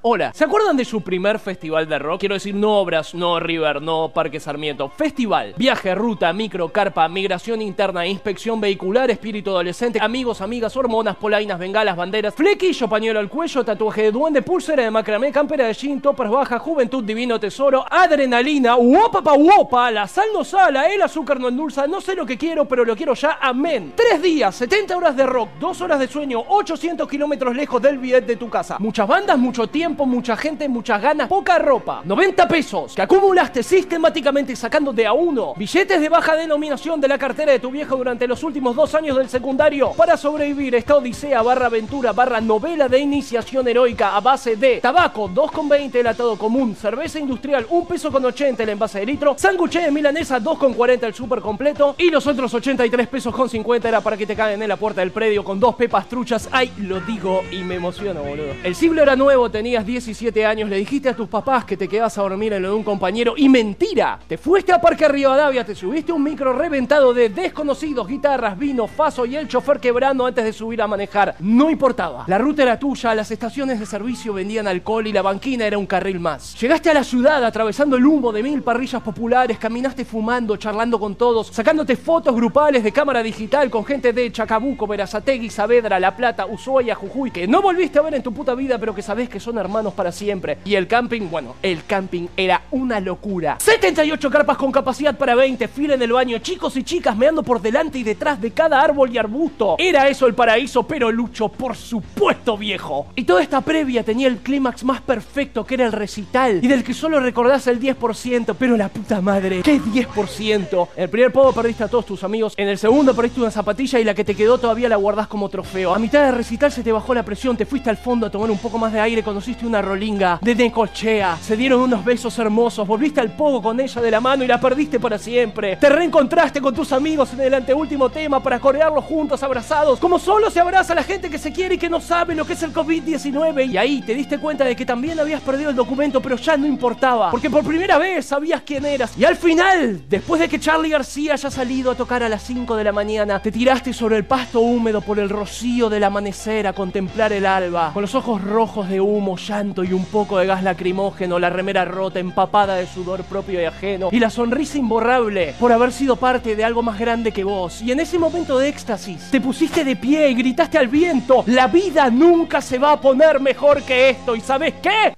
Hola, ¿se acuerdan de su primer festival de rock? Quiero decir, no obras, no River, no Parque Sarmiento. Festival. Viaje, ruta, micro, carpa, migración interna, inspección vehicular, espíritu adolescente, amigos, amigas, hormonas, polainas, bengalas, banderas, flequillo, pañuelo al cuello, tatuaje de duende, pulsera de macramé, campera de jean, toppers baja, juventud, divino tesoro, adrenalina, uopa uopa, la sal no sala, el azúcar no endulza, no sé lo que quiero, pero lo quiero ya, amén. Tres días, 70 horas de rock, dos horas de sueño, 800 kilómetros lejos del bidet de tu casa. Muchas bandas, mucho tiempo mucha gente, muchas ganas, poca ropa. 90 pesos que acumulaste sistemáticamente sacando de a uno billetes de baja denominación de la cartera de tu viejo durante los últimos dos años del secundario para sobrevivir esta odisea barra aventura barra novela de iniciación heroica a base de tabaco 2,20 el atado común, cerveza industrial 1 peso con 80 el envase de litro, sándwich de milanesa 2,40 el super completo y los otros 83 pesos con 50 era para que te caigan en la puerta del predio con dos pepas truchas. Ay, lo digo y me emociono, boludo. El siglo era nuevo, tenías 17 años, le dijiste a tus papás que te quedas a dormir en lo de un compañero y mentira. Te fuiste a Parque Rivadavia, te subiste un micro reventado de desconocidos, guitarras, vino, faso y el chofer quebrando antes de subir a manejar. No importaba. La ruta era tuya, las estaciones de servicio vendían alcohol y la banquina era un carril más. Llegaste a la ciudad atravesando el humo de mil parrillas populares, caminaste fumando, charlando con todos, sacándote fotos grupales de cámara digital con gente de Chacabuco, Verazategui, Saavedra, La Plata, Ushuaia, Jujuy, que no volviste a ver en tu puta vida, pero que sabés que son hermanos hermanos para siempre. Y el camping, bueno, el camping era una locura. 78 carpas con capacidad para 20, fila en el baño, chicos y chicas meando por delante y detrás de cada árbol y arbusto. Era eso el paraíso, pero Lucho, por supuesto, viejo. Y toda esta previa tenía el clímax más perfecto, que era el recital, y del que solo recordás el 10%, pero la puta madre, ¿qué 10%? En el primer pogo perdiste a todos tus amigos, en el segundo perdiste una zapatilla y la que te quedó todavía la guardás como trofeo. A mitad del recital se te bajó la presión, te fuiste al fondo a tomar un poco más de aire, conociste una rolinga de Necochea. Se dieron unos besos hermosos. Volviste al pogo con ella de la mano y la perdiste para siempre. Te reencontraste con tus amigos en el anteúltimo tema para corearlos juntos, abrazados. Como solo se abraza la gente que se quiere y que no sabe lo que es el COVID-19. Y ahí te diste cuenta de que también habías perdido el documento, pero ya no importaba. Porque por primera vez sabías quién eras. Y al final, después de que Charlie García haya salido a tocar a las 5 de la mañana, te tiraste sobre el pasto húmedo por el rocío del amanecer a contemplar el alba. Con los ojos rojos de humo llanto y un poco de gas lacrimógeno, la remera rota, empapada de sudor propio y ajeno, y la sonrisa imborrable por haber sido parte de algo más grande que vos. Y en ese momento de éxtasis, te pusiste de pie y gritaste al viento, la vida nunca se va a poner mejor que esto. ¿Y sabes qué?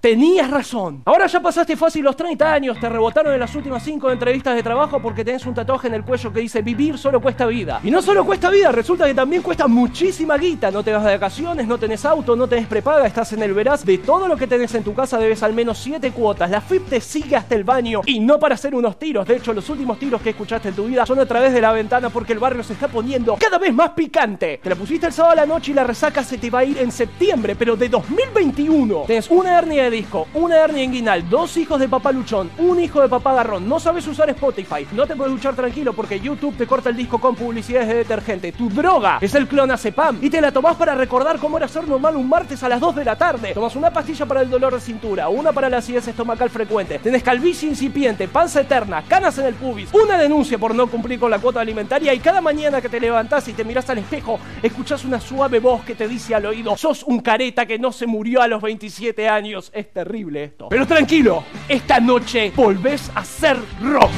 Tenías razón. Ahora ya pasaste fácil los 30 años, te rebotaron en las últimas 5 entrevistas de trabajo porque tenés un tatuaje en el cuello que dice vivir solo cuesta vida. Y no solo cuesta vida, resulta que también cuesta muchísima guita. No te vas de vacaciones, no tenés auto, no tenés prepaga, estás en el veraz. De todo lo que tenés en tu casa debes al menos 7 cuotas. La FIP te sigue hasta el baño y no para hacer unos tiros. De hecho, los últimos tiros que escuchaste en tu vida son a través de la ventana porque el barrio se está poniendo cada vez más picante. Te la pusiste el sábado a la noche y la resaca se te va a ir en septiembre, pero de 2021. Tenés una hernia de disco, una hernia inguinal, dos hijos de papá luchón, un hijo de papá garrón, no sabes usar Spotify, no te puedes luchar tranquilo porque YouTube te corta el disco con publicidades de detergente. Tu droga es el clonazepam y te la tomás para recordar cómo era ser normal un martes a las 2 de la tarde. Tomas una pastilla para el dolor de cintura, una para la acidez estomacal frecuente, tenés calvicie incipiente, panza eterna, canas en el pubis, una denuncia por no cumplir con la cuota alimentaria y cada mañana que te levantás y te mirás al espejo, escuchás una suave voz que te dice al oído, sos un careta que no se murió a los 27 años. Es terrible esto. Pero tranquilo, esta noche volvés a ser rock.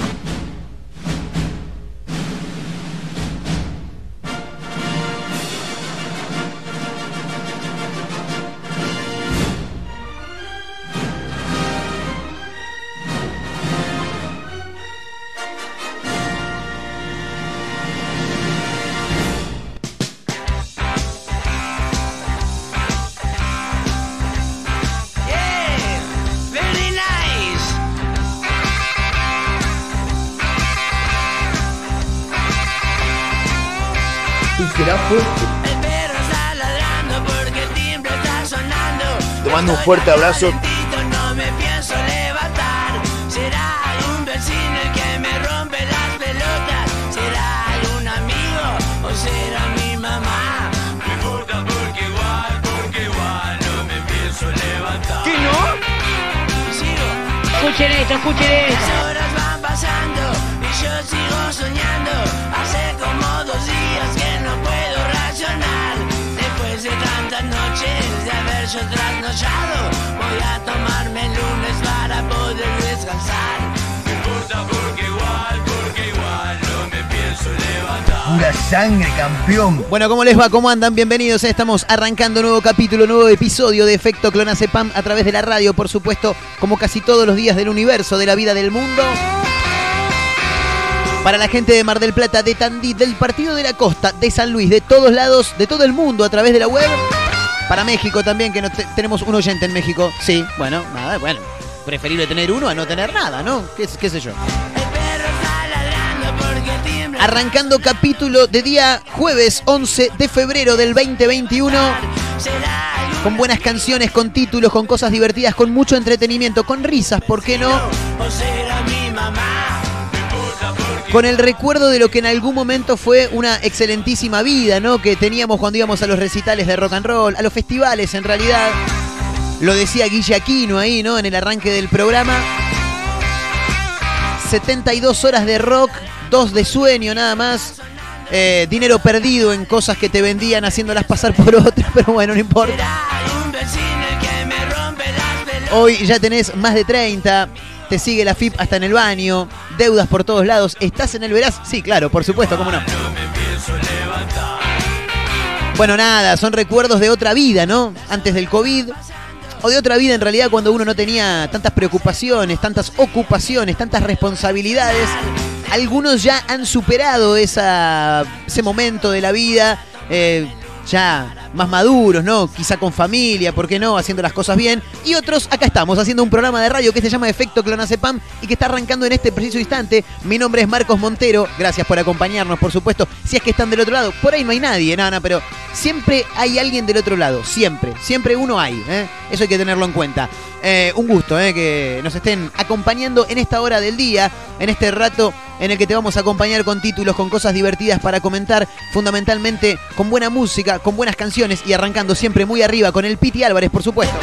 Escuchen esto, escuchen esto. Las horas van pasando y yo sigo soñando. Noches de haber yo trasnochado, voy a tomarme el lunes para poder descansar. No importa porque igual, porque igual no me pienso levantar. Pura sangre, campeón. Bueno, ¿cómo les va? ¿Cómo andan? Bienvenidos. Estamos arrancando un nuevo capítulo, un nuevo episodio de Efecto Clonacepam a través de la radio, por supuesto, como casi todos los días del universo, de la vida del mundo. Para la gente de Mar del Plata, de Tandí, del Partido de la Costa, de San Luis, de todos lados, de todo el mundo a través de la web. Para México también, que no te- tenemos un oyente en México. Sí, bueno, nada, bueno. Preferible tener uno a no tener nada, ¿no? ¿Qué, qué sé yo? Arrancando capítulo de día jueves 11 de febrero del 2021. Será algún Con buenas canciones, con títulos, con cosas divertidas, con mucho entretenimiento, con risas, ¿por qué no? Con el recuerdo de lo que en algún momento fue una excelentísima vida, ¿no? Que teníamos cuando íbamos a los recitales de rock and roll, a los festivales en realidad. Lo decía Guille Aquino ahí, ¿no? En el arranque del programa. 72 horas de rock, dos de sueño nada más. Eh, dinero perdido en cosas que te vendían haciéndolas pasar por otras, pero bueno, no importa. Hoy ya tenés más de 30, te sigue la FIP hasta en el baño, deudas por todos lados. ¿Estás en el Verás? Sí, claro, por supuesto, cómo no. Bueno, nada, son recuerdos de otra vida, ¿no? Antes del COVID. O de otra vida en realidad cuando uno no tenía tantas preocupaciones, tantas ocupaciones, tantas responsabilidades. Algunos ya han superado ese momento de la vida, eh, ya más maduros, ¿no? Quizá con familia, ¿por qué no? Haciendo las cosas bien. Y otros, acá estamos, haciendo un programa de radio que se llama Efecto Clonacepam y que está arrancando en este preciso instante. Mi nombre es Marcos Montero, gracias por acompañarnos, por supuesto. Si es que están del otro lado, por ahí no hay nadie, no, pero siempre hay alguien del otro lado, siempre, siempre uno hay, ¿eh? Eso hay que tenerlo en cuenta. Eh, un gusto ¿eh? que nos estén acompañando en esta hora del día, en este rato en el que te vamos a acompañar con títulos, con cosas divertidas para comentar, fundamentalmente con buena música, con buenas canciones y arrancando siempre muy arriba con el Piti Álvarez, por supuesto.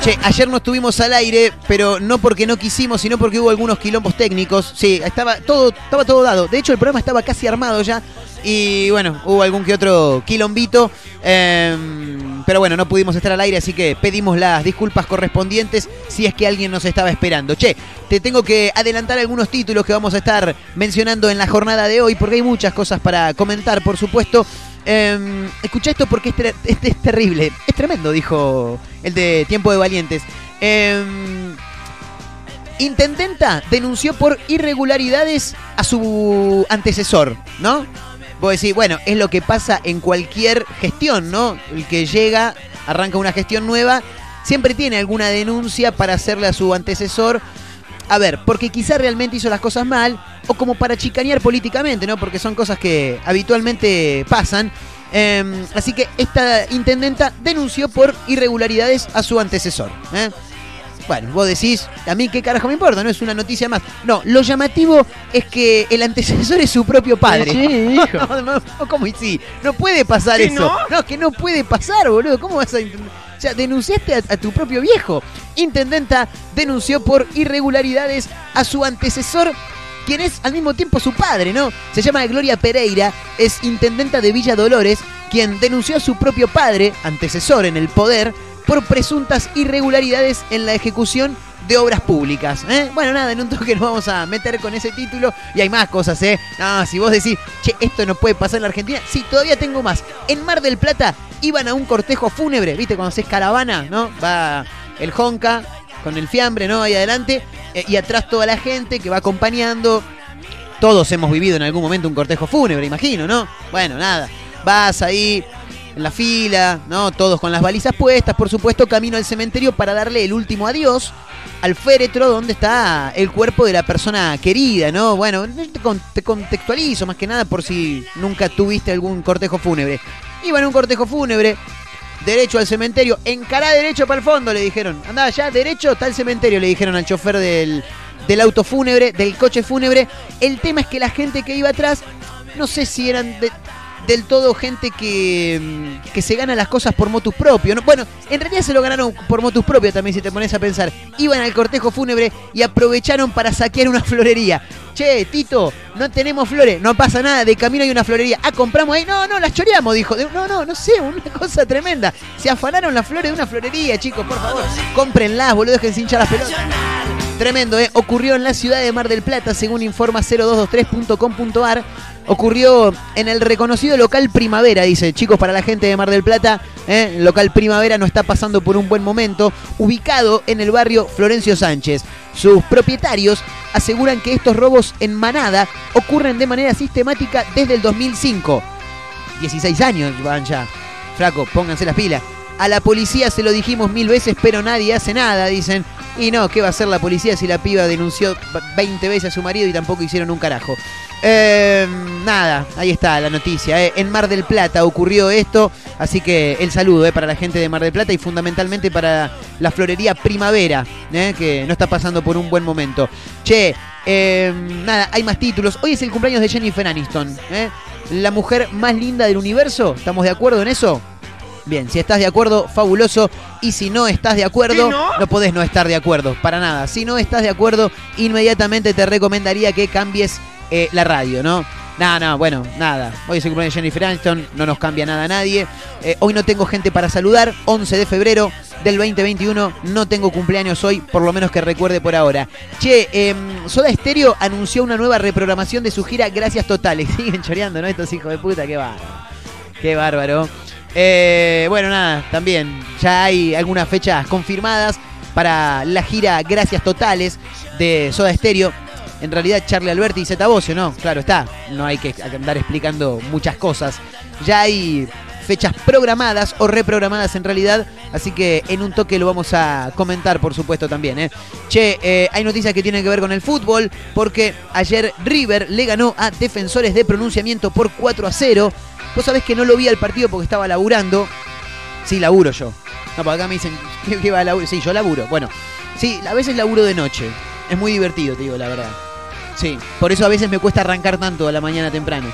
Che, ayer no estuvimos al aire, pero no porque no quisimos, sino porque hubo algunos quilombos técnicos. Sí, estaba todo, estaba todo dado. De hecho, el programa estaba casi armado ya. Y bueno, hubo algún que otro quilombito. em, pero bueno, no pudimos estar al aire, así que pedimos las disculpas correspondientes si es que alguien nos estaba esperando. Che, te tengo que adelantar algunos títulos que vamos a estar mencionando en la jornada de hoy, porque hay muchas cosas para comentar, por supuesto. Eh, escucha esto porque es, ter- es- es terrible. Es tremendo, dijo el de Tiempo de Valientes. Eh, Intendenta denunció por irregularidades a su antecesor, ¿no? Vos decís, bueno, es lo que pasa en cualquier gestión, ¿no? El que llega, arranca una gestión nueva, siempre tiene alguna denuncia para hacerle a su antecesor. A ver, porque quizá realmente hizo las cosas mal o como para chicanear políticamente, ¿no? Porque son cosas que habitualmente pasan. Eh, así que esta intendenta denunció por irregularidades a su antecesor. ¿eh? Bueno, vos decís, a mí qué carajo me importa, no es una noticia más. No, lo llamativo es que el antecesor es su propio padre. Sí, hijo. No, no, no, ¿cómo y sí? No puede pasar eso. No? que no puede pasar, boludo. ¿Cómo vas a O sea, denunciaste a, a tu propio viejo. Intendenta denunció por irregularidades a su antecesor, quien es al mismo tiempo su padre, ¿no? Se llama Gloria Pereira, es intendenta de Villa Dolores, quien denunció a su propio padre, antecesor en el poder, por presuntas irregularidades en la ejecución de obras públicas. ¿eh? Bueno, nada, en un toque nos vamos a meter con ese título y hay más cosas, ¿eh? No, si vos decís, che, esto no puede pasar en la Argentina, sí, todavía tengo más. En Mar del Plata iban a un cortejo fúnebre, ¿viste? Cuando haces caravana, ¿no? Va el Jonca con el fiambre, ¿no? Ahí adelante, eh, y atrás toda la gente que va acompañando. Todos hemos vivido en algún momento un cortejo fúnebre, imagino, ¿no? Bueno, nada. Vas ahí en la fila, ¿no? Todos con las balizas puestas, por supuesto, camino al cementerio para darle el último adiós al féretro donde está el cuerpo de la persona querida, ¿no? Bueno, te, con- te contextualizo más que nada por si nunca tuviste algún cortejo fúnebre. Iban a un cortejo fúnebre, derecho al cementerio, encará derecho para el fondo, le dijeron. Andá allá, derecho, está el cementerio, le dijeron al chofer del, del auto fúnebre, del coche fúnebre. El tema es que la gente que iba atrás, no sé si eran de, del todo gente que, que se gana las cosas por motus propio. ¿no? Bueno, en realidad se lo ganaron por motus propio también, si te pones a pensar. Iban al cortejo fúnebre y aprovecharon para saquear una florería. Che, Tito, no tenemos flores, no pasa nada, de camino hay una florería. Ah, compramos ahí. No, no, las choreamos, dijo. No, no, no sé, una cosa tremenda. Se afanaron las flores de una florería, chicos, por favor. Cómprenlas, boludo, dejen hinchar las pelotas. Tremendo, ¿eh? Ocurrió en la ciudad de Mar del Plata, según informa 0223.com.ar. Ocurrió en el reconocido local Primavera, dice. Chicos, para la gente de Mar del Plata, ¿eh? local Primavera no está pasando por un buen momento. Ubicado en el barrio Florencio Sánchez. Sus propietarios aseguran que estos robos en manada ocurren de manera sistemática desde el 2005. 16 años van ya. Pónganse las pilas. A la policía se lo dijimos mil veces, pero nadie hace nada, dicen. Y no, ¿qué va a hacer la policía si la piba denunció 20 veces a su marido y tampoco hicieron un carajo? Eh, nada, ahí está la noticia. eh. En Mar del Plata ocurrió esto, así que el saludo eh, para la gente de Mar del Plata y fundamentalmente para la florería Primavera, eh, que no está pasando por un buen momento. Che, eh, nada, hay más títulos. Hoy es el cumpleaños de Jennifer Aniston, la mujer más linda del universo. ¿Estamos de acuerdo en eso? Bien, si estás de acuerdo, fabuloso. Y si no estás de acuerdo, no? podés no estar de acuerdo, para nada. Si no estás de acuerdo, inmediatamente te recomendaría que cambies eh, la radio, ¿no? No, no, bueno, nada. Hoy es el cumpleaños de Jennifer Aniston, no nos cambia nada a nadie. Eh, hoy no tengo gente para saludar, 11 de febrero del 2021, no tengo cumpleaños hoy, por lo menos que recuerde por ahora. Che, eh, Soda Stereo anunció una nueva reprogramación de su gira Gracias Totales. Siguen choreando, ¿no? Estos hijos de puta, qué bárbaro. Qué bárbaro. Eh, bueno, nada, también ya hay algunas fechas confirmadas para la gira Gracias Totales de Soda Stereo. En realidad, Charlie Alberti y Zeta Bosio, ¿no? Claro está, no hay que andar explicando muchas cosas. Ya hay fechas programadas o reprogramadas en realidad, así que en un toque lo vamos a comentar, por supuesto, también. ¿eh? Che, eh, hay noticias que tienen que ver con el fútbol, porque ayer River le ganó a Defensores de Pronunciamiento por 4 a 0. Vos sabés que no lo vi al partido porque estaba laburando. Sí, laburo yo. No, por acá me dicen que va a laburo. Sí, yo laburo. Bueno, sí, a veces laburo de noche. Es muy divertido, te digo la verdad. Sí, por eso a veces me cuesta arrancar tanto a la mañana temprano.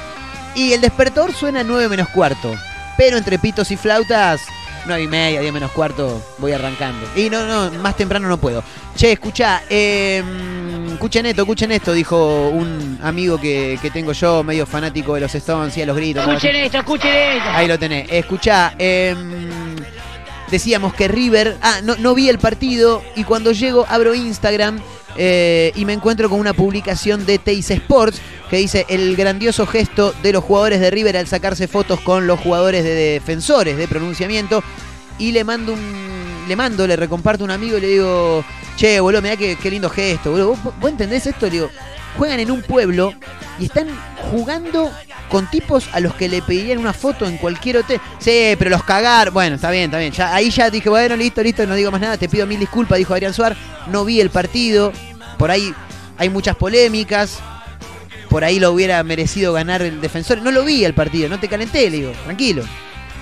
Y el despertador suena a 9 menos cuarto. Pero entre pitos y flautas, 9 y media, 10 menos cuarto, voy arrancando. Y no, no, más temprano no puedo. Che, escucha, eh, escuchen esto, escuchen esto, dijo un amigo que, que tengo yo, medio fanático de los Stones y a los gritos. Escuchen esto, escuchen esto. Ahí lo tenés. Escuchá, em, decíamos que River. Ah, no, no vi el partido y cuando llego abro Instagram eh, y me encuentro con una publicación de Teis Sports que dice el grandioso gesto de los jugadores de River al sacarse fotos con los jugadores de defensores de pronunciamiento y le mando un. Le mando, le recomparto a un amigo y le digo, che, boludo, mirá qué, qué lindo gesto, boludo. ¿Vos, vos entendés esto? Le digo, juegan en un pueblo y están jugando con tipos a los que le pedirían una foto en cualquier hotel. Sí, pero los cagar. Bueno, está bien, está bien. Ya, ahí ya dije, bueno, listo, listo, no digo más nada. Te pido mil disculpas, dijo Adrián Suar. No vi el partido. Por ahí hay muchas polémicas. Por ahí lo hubiera merecido ganar el defensor. No lo vi el partido, no te calenté, le digo, tranquilo.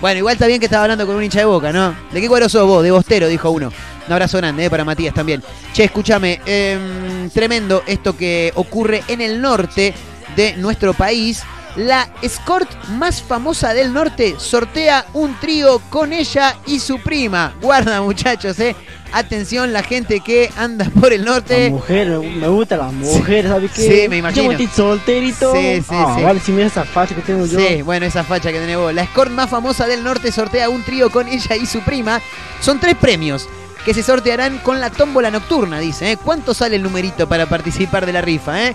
Bueno, igual está bien que estaba hablando con un hincha de boca, ¿no? ¿De qué cuadro sos vos? De Bostero, dijo uno. Un abrazo grande eh, para Matías también. Che, escúchame, em, tremendo esto que ocurre en el norte de nuestro país. La escort más famosa del norte sortea un trío con ella y su prima. Guarda, muchachos, eh. Atención, la gente que anda por el norte. La mujer, me gusta la mujer, ¿sabes qué? Sí, me imagino. Yo estoy solterito. Sí, sí, Ah, sí. Vale, si mira esa facha que tengo yo. Sí, bueno, esa facha que tenés vos. La escort más famosa del norte sortea un trío con ella y su prima. Son tres premios que se sortearán con la tómbola nocturna, dice. ¿eh? ¿Cuánto sale el numerito para participar de la rifa? Eh?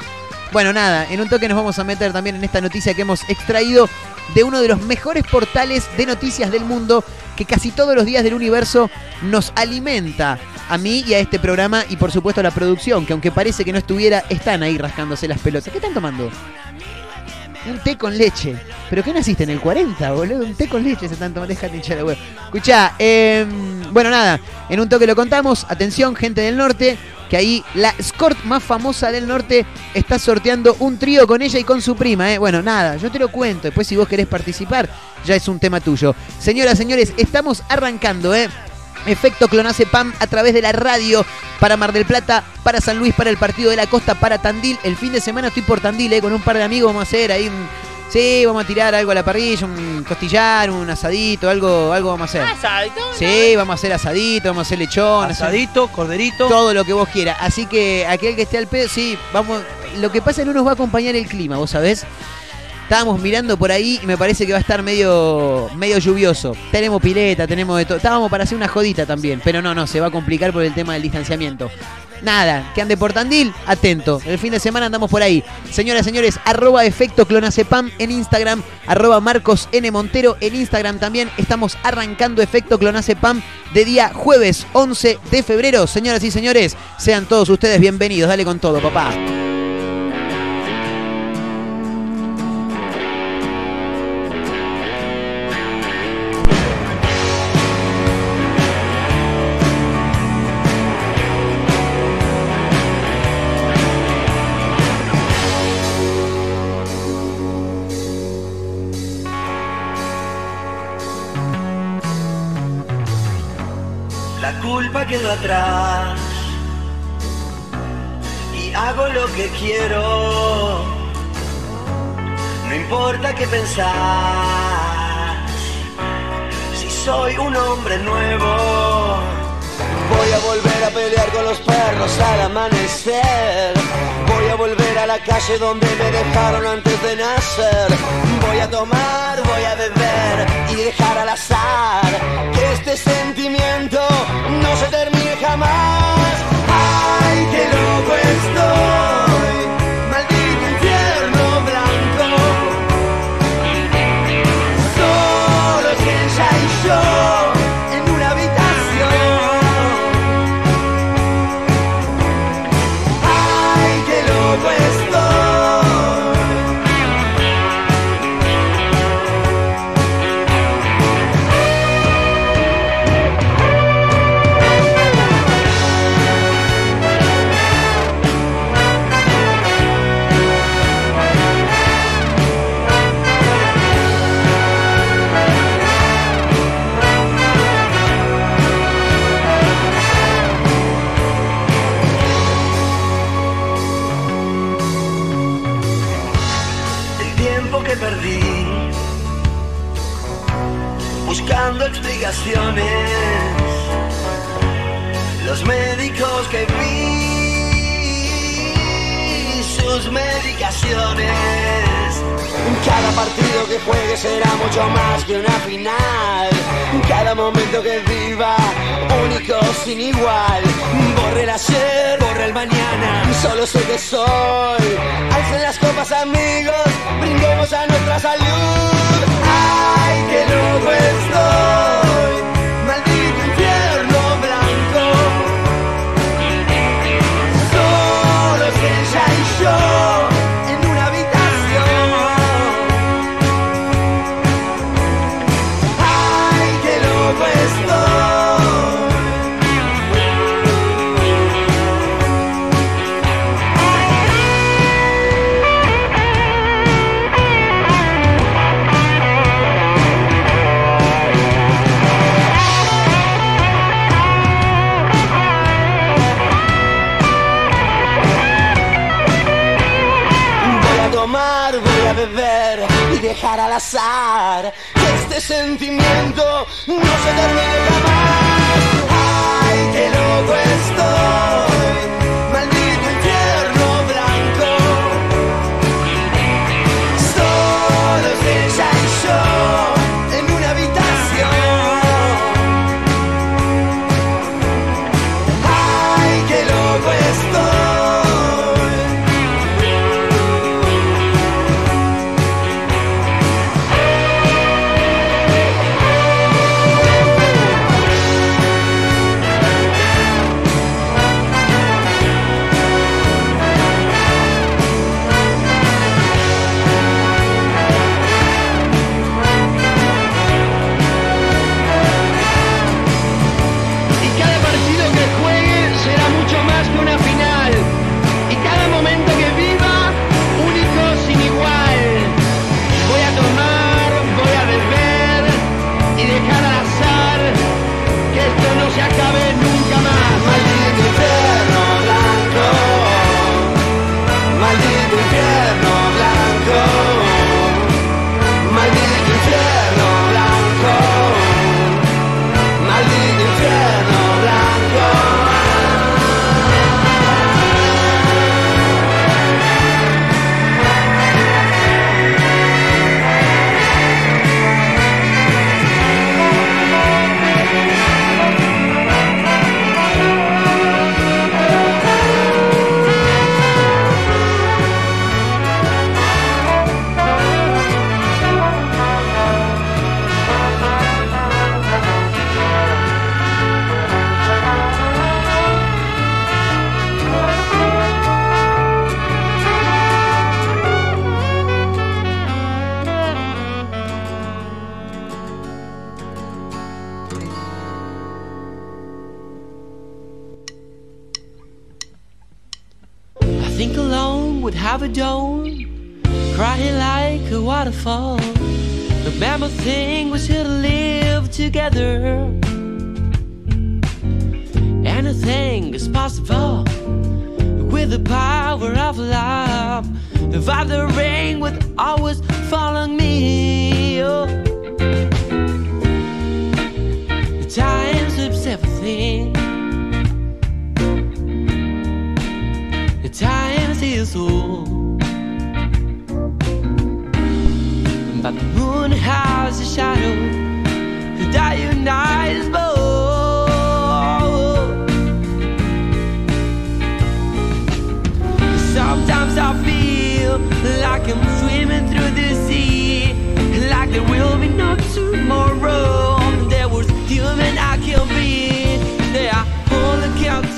Bueno, nada, en un toque nos vamos a meter también en esta noticia que hemos extraído de uno de los mejores portales de noticias del mundo que casi todos los días del universo nos alimenta a mí y a este programa y por supuesto a la producción, que aunque parece que no estuviera, están ahí rascándose las pelotas. ¿Qué están tomando? Un té con leche. ¿Pero qué naciste en el 40, boludo? Un té con leche se están tomando. Déjate hinchar la huevo. Escuchá, eh, bueno, nada. En un toque lo contamos. Atención, gente del norte. Que ahí la escort más famosa del norte está sorteando un trío con ella y con su prima. ¿eh? Bueno, nada, yo te lo cuento. Después, si vos querés participar, ya es un tema tuyo. Señoras, señores, estamos arrancando, ¿eh? Efecto Clonazepam a través de la radio para Mar del Plata, para San Luis, para el Partido de la Costa, para Tandil. El fin de semana estoy por Tandil, eh, con un par de amigos. Vamos a hacer ahí un, Sí, vamos a tirar algo a la parrilla, un costillar, un asadito, algo, algo vamos a hacer. Asadito. Sí, vamos a hacer asadito, vamos a hacer lechón, hacer Asadito, corderito. todo lo que vos quieras. Así que aquel que esté al pedo, sí, vamos. Lo que pasa es que no nos va a acompañar el clima, vos sabés. Estábamos mirando por ahí y me parece que va a estar medio, medio lluvioso. Tenemos pileta, tenemos de todo. Estábamos para hacer una jodita también, pero no, no, se va a complicar por el tema del distanciamiento. Nada, que ande por Tandil, atento. El fin de semana andamos por ahí. Señoras, señores, arroba efecto clonacepam en Instagram, arroba Marcos N. Montero en Instagram también. Estamos arrancando efecto clonacepam de día jueves 11 de febrero. Señoras y señores, sean todos ustedes bienvenidos. Dale con todo, papá. Quiero. No importa qué pensar, si soy un hombre nuevo. Voy a volver a pelear con los perros al amanecer. Voy a volver a la calle donde me dejaron antes de nacer. Voy a tomar, voy a beber y dejar al azar que este sentimiento no se termine jamás. ¡Ay, qué loco estoy! Que perdí buscando explicaciones, los médicos que vi, sus medicaciones. Cada partido que juegue será mucho más que una final. Cada momento que viva, único sin igual. Borre el ayer, borre el mañana. Solo sé que soy. Alcen las copas, amigos. Brindemos a nuestra salud. ¡Ay, qué loco estoy! Este sentimiento no se termine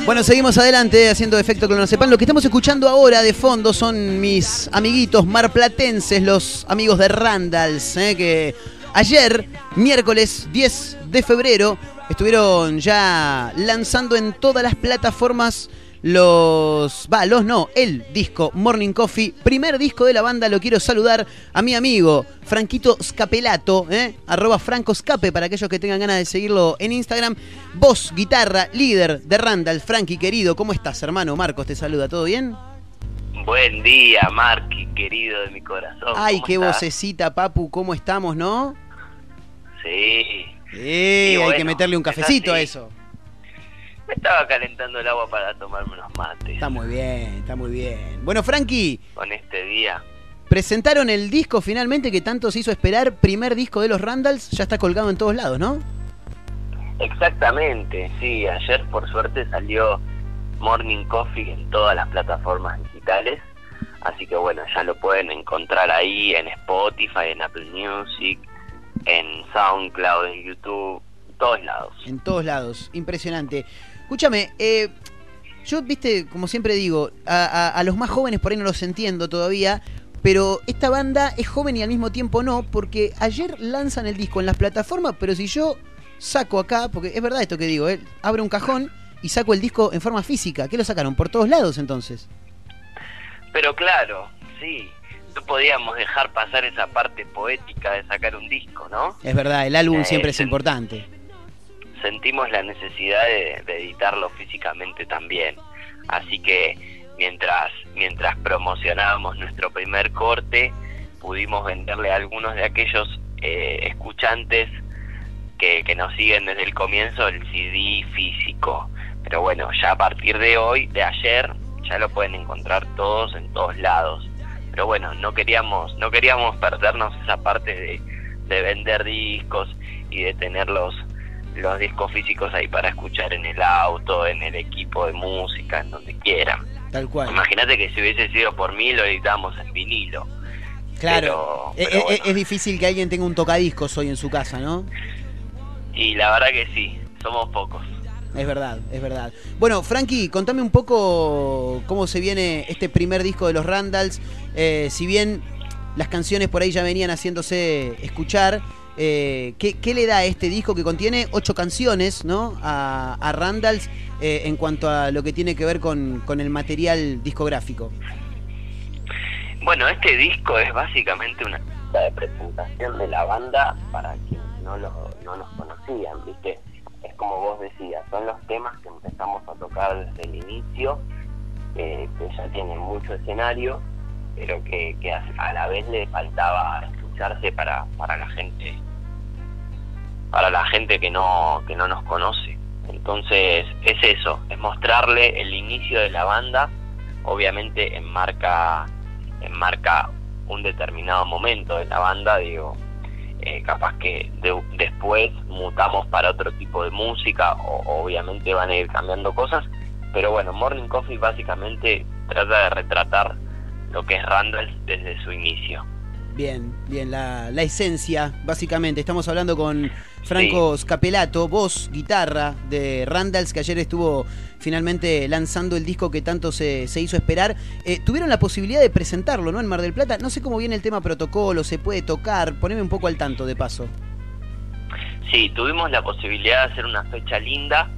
Bueno, seguimos adelante haciendo efecto clonocepan. Lo que estamos escuchando ahora de fondo son mis amiguitos marplatenses, los amigos de Randalls, eh, que ayer, miércoles 10 de febrero, estuvieron ya lanzando en todas las plataformas los... Va, los no, el disco Morning Coffee, primer disco de la banda, lo quiero saludar a mi amigo Franquito Scapelato, ¿eh? arroba Franco Scape para aquellos que tengan ganas de seguirlo en Instagram. Voz, guitarra, líder de Randall, Frankie querido, ¿cómo estás hermano? Marcos te saluda, ¿todo bien? Buen día, Marky, querido de mi corazón. Ay, ¿Cómo qué estás? vocecita, papu, ¿cómo estamos, no? Sí. Eh, hay bueno, que meterle un es cafecito a eso. Me estaba calentando el agua para tomarme unos mates Está muy bien, está muy bien. Bueno, Frankie, con este día. presentaron el disco finalmente que tanto se hizo esperar. Primer disco de los Randalls, ya está colgado en todos lados, ¿no? Exactamente, sí. Ayer por suerte salió Morning Coffee en todas las plataformas digitales. Así que bueno, ya lo pueden encontrar ahí en Spotify, en Apple Music, en SoundCloud, en YouTube, en todos lados. En todos lados, impresionante. Escúchame, eh, yo, viste, como siempre digo, a, a- a los más jóvenes por ahí no los entiendo todavía, pero esta banda es joven y al mismo tiempo no, porque ayer lanzan el disco en las plataformas, pero si yo saco acá, porque es verdad esto que digo, eh, abro un cajón y saco el disco en forma física, ¿qué lo sacaron? ¿Por todos lados entonces? Pero claro, sí, no podíamos dejar pasar esa parte poética de sacar un disco, ¿no? Es verdad, el álbum Eh, siempre es importante. Sentimos la necesidad de, editarlo físicamente también. Así que mientras, mientras promocionábamos nuestro primer corte, pudimos venderle a algunos de aquellos eh, escuchantes que, nos siguen desde el comienzo el CD físico. Pero bueno, ya a partir de hoy, de ayer, ya lo pueden encontrar todos en todos lados. Pero bueno, no queríamos, no queríamos perdernos esa parte de, de vender discos y de tener los, discos físicos ahí para escuchar en el auto, en el equipo de música, en donde quieran. Tal cual. Imagínate que si hubiese sido por mí lo editábamos en vinilo. Claro, pero- Eh, pero eh, bueno. es difícil que alguien tenga un tocadiscos hoy en su casa, ¿no? Y la verdad que sí, somos pocos. Es verdad, es verdad. Bueno, Frankie, contame un poco cómo se viene este primer disco de los Randalls. Eh, si bien las canciones por ahí ya venían haciéndose escuchar, eh, ¿qué, qué le da este disco que contiene ocho canciones, ¿no? A, a Randalls eh, en cuanto a lo que tiene que ver con, con el material discográfico. Bueno, este disco es básicamente una lista de presentación de la banda para quienes no, lo- no nos conocían, ¿viste? Es como vos decías, son los temas que empezamos a tocar desde el inicio, que ya tienen mucho escenario, pero que, que a la vez le faltaba escucharse para, para la gente para la gente que no que no nos conoce. Entonces es eso, es mostrarle el inicio de la banda, obviamente enmarca enmarca un determinado momento de la banda, digo, eh, capaz que de- después mutamos para otro tipo de música, o obviamente van a ir cambiando cosas, pero bueno, Morning Coffee básicamente trata de retratar lo que es Randall desde su inicio. Bien, bien, la, la esencia, básicamente. Estamos hablando con Franco Scapelato, voz, guitarra de Randalls, que ayer estuvo finalmente lanzando el disco que tanto se, se hizo esperar. Eh, tuvieron la posibilidad de presentarlo, ¿no? En Mar del Plata. No sé cómo viene el tema protocolo, se puede tocar. Poneme un poco al tanto de paso. Sí, tuvimos la posibilidad de hacer una fecha linda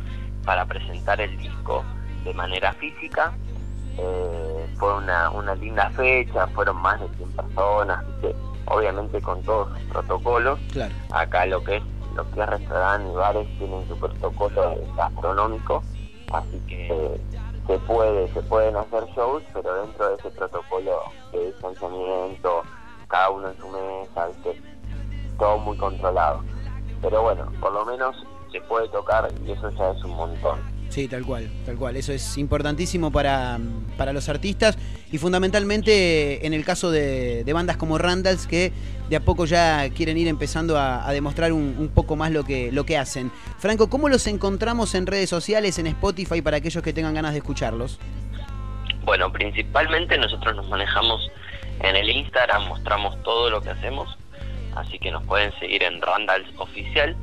para presentar el disco de manera física. Eh, fue una, una linda fecha, fueron más de 100 personas, ¿viste? obviamente con todos sus protocolos. Claro. Acá lo que es lo que es restaurantes y bares tienen su protocolo gastronómico, así que se puede se pueden hacer shows, pero dentro de ese protocolo de distanciamiento, cada uno en su mesa, ¿viste? todo muy controlado. Pero bueno, por lo menos se puede tocar y eso ya es un montón. Sí, tal cual, tal cual. Eso es importantísimo para, para los artistas y fundamentalmente en el caso de, bandas como Randalls que de a poco ya quieren ir empezando a, demostrar un, un poco más lo que, lo que hacen. Franco, ¿cómo los encontramos en redes sociales, en Spotify, para aquellos que tengan ganas de escucharlos? Bueno, principalmente nosotros nos manejamos en el Instagram, mostramos todo lo que hacemos, así que nos pueden seguir en Randalls Oficial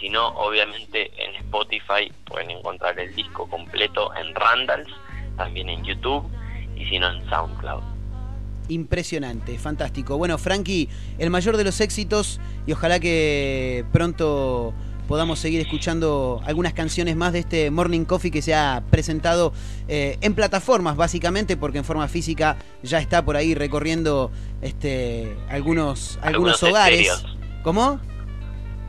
si no, obviamente en Spotify pueden encontrar el disco completo en Randalls, también en YouTube y si no en SoundCloud. Impresionante, fantástico. Bueno, Frankie, el mayor de los éxitos y ojalá que pronto podamos seguir escuchando algunas canciones más de este Morning Coffee que se ha presentado eh, en plataformas básicamente porque en forma física ya está por ahí recorriendo este algunos algunos, Algunos hogares. ¿Cómo?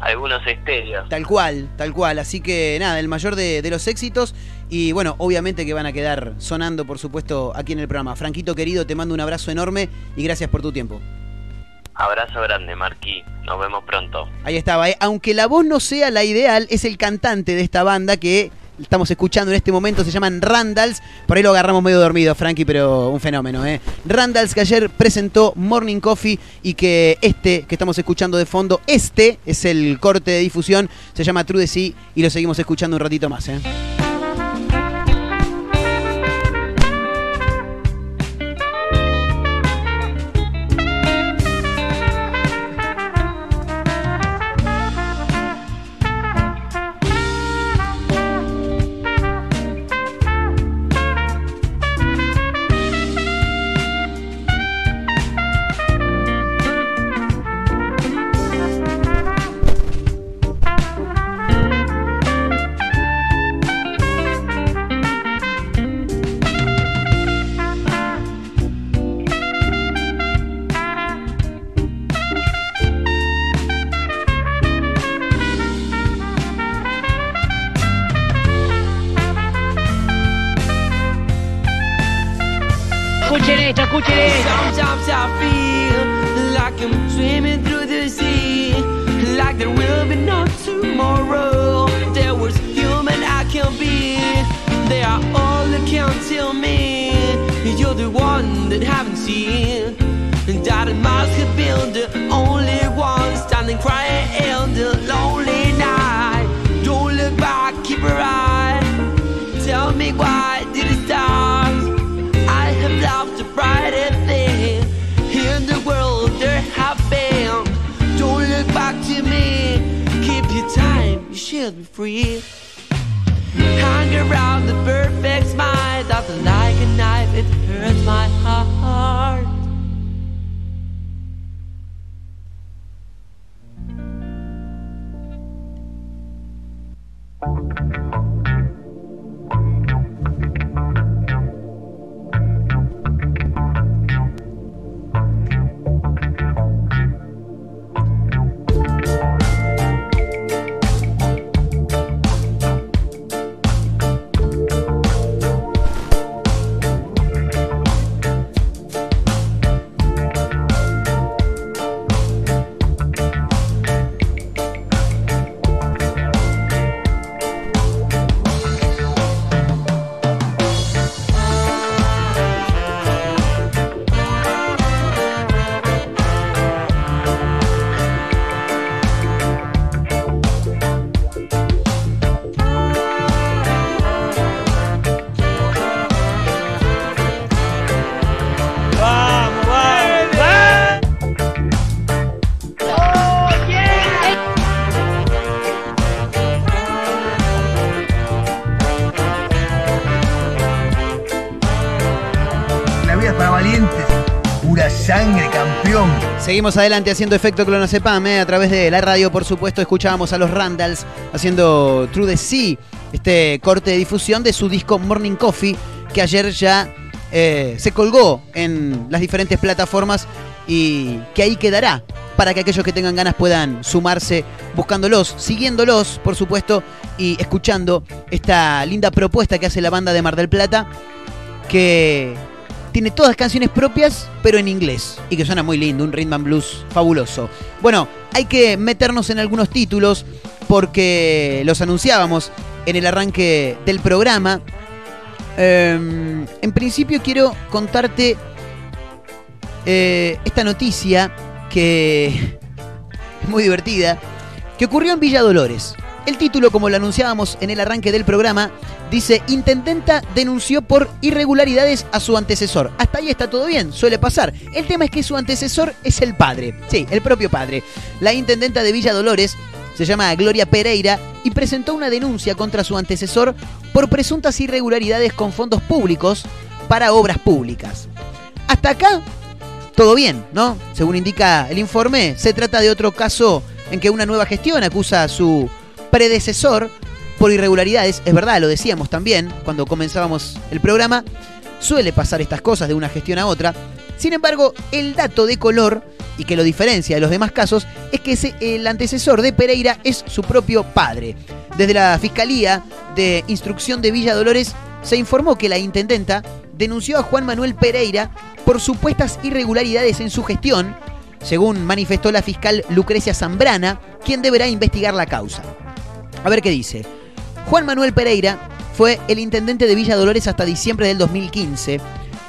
Algunos estéreos. Tal cual, tal cual. Así que nada, el mayor de, de los éxitos. Y bueno, obviamente que van a quedar sonando, por supuesto, aquí en el programa. Franquito querido, te mando un abrazo enorme y gracias por tu tiempo. Abrazo grande, Marquí. Nos vemos pronto. Ahí estaba, ¿eh? aunque la voz no sea la ideal, es el cantante de esta banda que estamos escuchando en este momento, se llaman Randalls, por ahí lo agarramos medio dormido, Frankie, pero un fenómeno, ¿eh? Randalls que ayer presentó Morning Coffee y que este que estamos escuchando de fondo, este es el corte de difusión, se llama True y lo seguimos escuchando un ratito más, ¿eh? Seen. And I must have been the only one standing crying in the lonely night. Don't look back, keep your eye. Tell me why did it start? I have loved the brightest thing in the world there have been. Don't look back to me, keep your time, you should be free. Hang around the perfect smile, doesn't like a knife, it hurts my heart. Seguimos adelante haciendo efecto clonazepam, ¿eh? a través de la radio, por supuesto, escuchábamos a los Randalls haciendo True the Sea, este corte de difusión de su disco Morning Coffee, que ayer ya eh, se colgó en las diferentes plataformas y que ahí quedará para que aquellos que tengan ganas puedan sumarse buscándolos, siguiéndolos, por supuesto, y escuchando esta linda propuesta que hace la banda de Mar del Plata, que tiene todas canciones propias, pero en inglés, y que suena muy lindo, un rhythm and blues fabuloso. Bueno, hay que meternos en algunos títulos porque los anunciábamos en el arranque del programa. Em, en principio quiero contarte eh, esta noticia que es muy divertida, que ocurrió en Villa Dolores. El título, como lo anunciábamos en el arranque del programa, dice, Intendenta denunció por irregularidades a su antecesor. Hasta ahí está todo bien, suele pasar. El tema es que su antecesor es el padre. Sí, el propio padre. La Intendenta de Villa Dolores se llama Gloria Pereira y presentó una denuncia contra su antecesor por presuntas irregularidades con fondos públicos para obras públicas. Hasta acá, todo bien, ¿no? Según indica el informe, se trata de otro caso en que una nueva gestión acusa a su predecesor por irregularidades. Es verdad, lo decíamos también cuando comenzábamos el programa. Suele pasar estas cosas de una gestión a otra. Sin embargo, el dato de color y que lo diferencia de los demás casos es que el antecesor de Pereira es su propio padre. Desde la Fiscalía de Instrucción de Villa Dolores se informó que la intendenta denunció a Juan Manuel Pereira por supuestas irregularidades en su gestión, según manifestó la fiscal Lucrecia Zambrana, quien deberá investigar la causa. A ver qué dice. Juan Manuel Pereira fue el intendente de Villa Dolores hasta diciembre del 2015.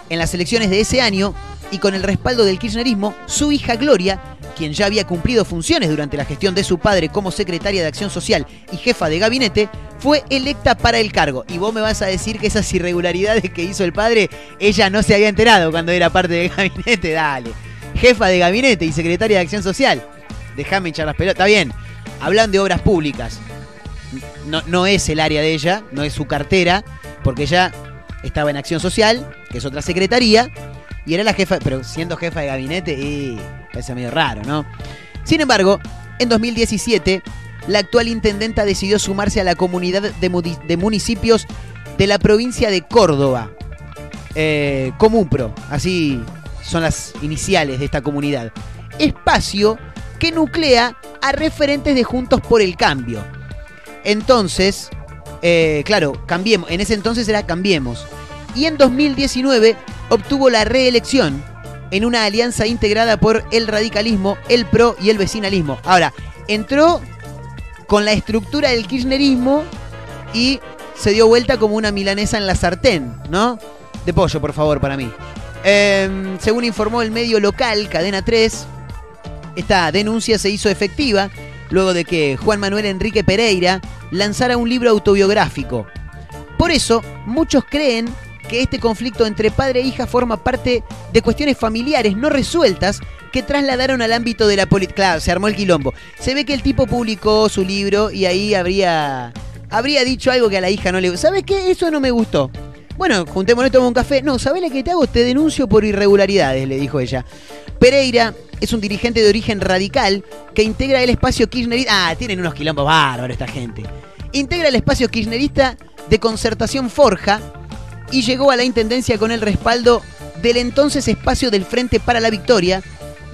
En las elecciones de ese año, y con el respaldo del kirchnerismo, su hija Gloria, quien ya había cumplido funciones durante la gestión de su padre como secretaria de Acción Social y jefa de gabinete, fue electa para el cargo. Y vos me vas a decir que esas irregularidades que hizo el padre, ella no se había enterado cuando era parte del gabinete. Dale. Jefa de gabinete y secretaria de Acción Social. Déjame echar las pelotas. Está bien. Hablan de obras públicas no, no es el área de ella, no es su cartera, porque ella estaba en Acción Social, que es otra secretaría, y era la jefa, pero siendo jefa de gabinete, y parece medio raro, ¿no? Sin embargo, en 2017, la actual intendenta decidió sumarse a la comunidad de, municipios de la provincia de Córdoba, eh, Comunpro, así son las iniciales de esta comunidad. Espacio que nuclea a referentes de Juntos por el Cambio. Entonces, eh, claro, cambiemos. En ese entonces era Cambiemos. Y en 2019 obtuvo la reelección en una alianza integrada por el radicalismo, el PRO y el vecinalismo. Ahora, entró con la estructura del kirchnerismo y se dio vuelta como una milanesa en la sartén, ¿no? De pollo, por favor, para mí. Em, según informó el medio local, Cadena 3, esta denuncia se hizo efectiva luego de que Juan Manuel Enrique Pereira lanzara un libro autobiográfico. Por eso, muchos creen que este conflicto entre padre e hija forma parte de cuestiones familiares no resueltas que trasladaron al ámbito de la política. Claro, se armó el quilombo. Se ve que el tipo publicó su libro y ahí habría, habría dicho algo que a la hija no le gustó. ¿Sabes qué? Eso no me gustó. Bueno, juntémonos, tomamos un café. No, ¿sabés lo que te hago? Te denuncio por irregularidades, le dijo ella. Pereira es un dirigente de origen radical que integra el espacio kirchnerista. Ah, tienen unos quilombos bárbaros esta gente. Integra el espacio kirchnerista de concertación Forja y llegó a la intendencia con el respaldo del entonces espacio del Frente para la Victoria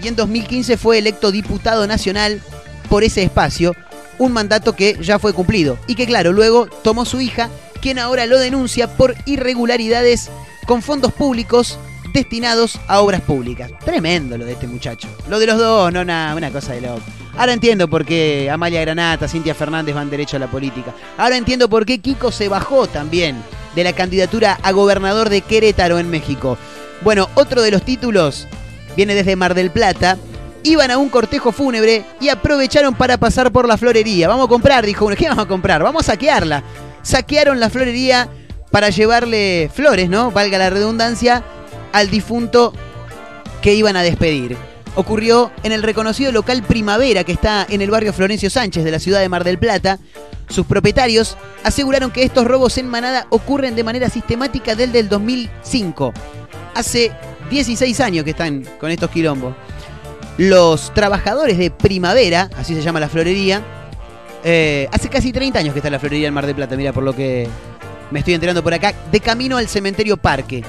y en 2015 fue electo diputado nacional por ese espacio, un mandato que ya fue cumplido y que claro, luego tomó su hija, quien ahora lo denuncia por irregularidades con fondos públicos destinados a obras públicas. Tremendo lo de este muchacho. Lo de los dos, no una, una cosa de loco. Ahora entiendo por qué Amalia Granata, Cintia Fernández van derecho a la política. Ahora entiendo por qué Kiko se bajó también de la candidatura a gobernador de Querétaro en México. Bueno, otro de los títulos viene desde Mar del Plata. Iban a un cortejo fúnebre y aprovecharon para pasar por la florería. Vamos a comprar, dijo uno. ¿Qué vamos a comprar? Vamos a saquearla. Saquearon la florería para llevarle flores, ¿no? Valga la redundancia, al difunto que iban a despedir. Ocurrió en el reconocido local Primavera que está en el barrio Florencio Sánchez de la ciudad de Mar del Plata. Sus propietarios aseguraron que estos robos en manada ocurren de manera sistemática desde el 2005. Hace 16 años que están con estos quilombos. Los trabajadores de Primavera, así se llama la florería, eh, hace casi 30 años que está la florería en Mar del Plata, mira por lo que me estoy enterando por acá, de camino al cementerio Parque.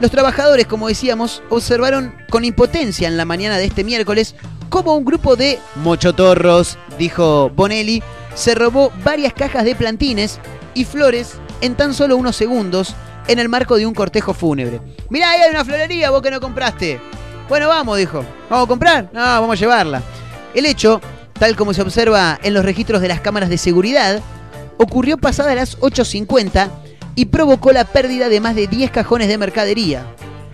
Los trabajadores, como decíamos, observaron con impotencia en la mañana de este miércoles cómo un grupo de mochotorros, dijo Bonelli, se robó varias cajas de plantines y flores en tan solo unos segundos en el marco de un cortejo fúnebre. Mirá, ahí hay una florería, vos que no compraste. Bueno, vamos, dijo. ¿Vamos a comprar? No, vamos a llevarla. El hecho, tal como se observa en los registros de las cámaras de seguridad, ocurrió pasadas las 8.50 y provocó la pérdida de más de 10 cajones de mercadería,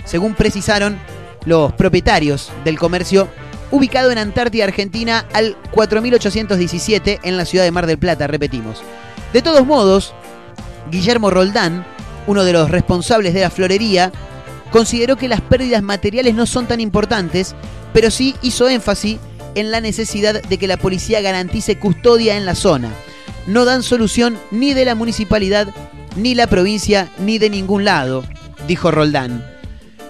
según precisaron los propietarios del comercio ubicado en Antártida, Argentina, al 4817 en la ciudad de Mar del Plata, repetimos. De todos modos, Guillermo Roldán, uno de los responsables de la florería, consideró que las pérdidas materiales no son tan importantes, pero sí hizo énfasis en la necesidad de que la policía garantice custodia en la zona. No dan solución ni de la municipalidad, ni la provincia, ni de ningún lado, dijo Roldán.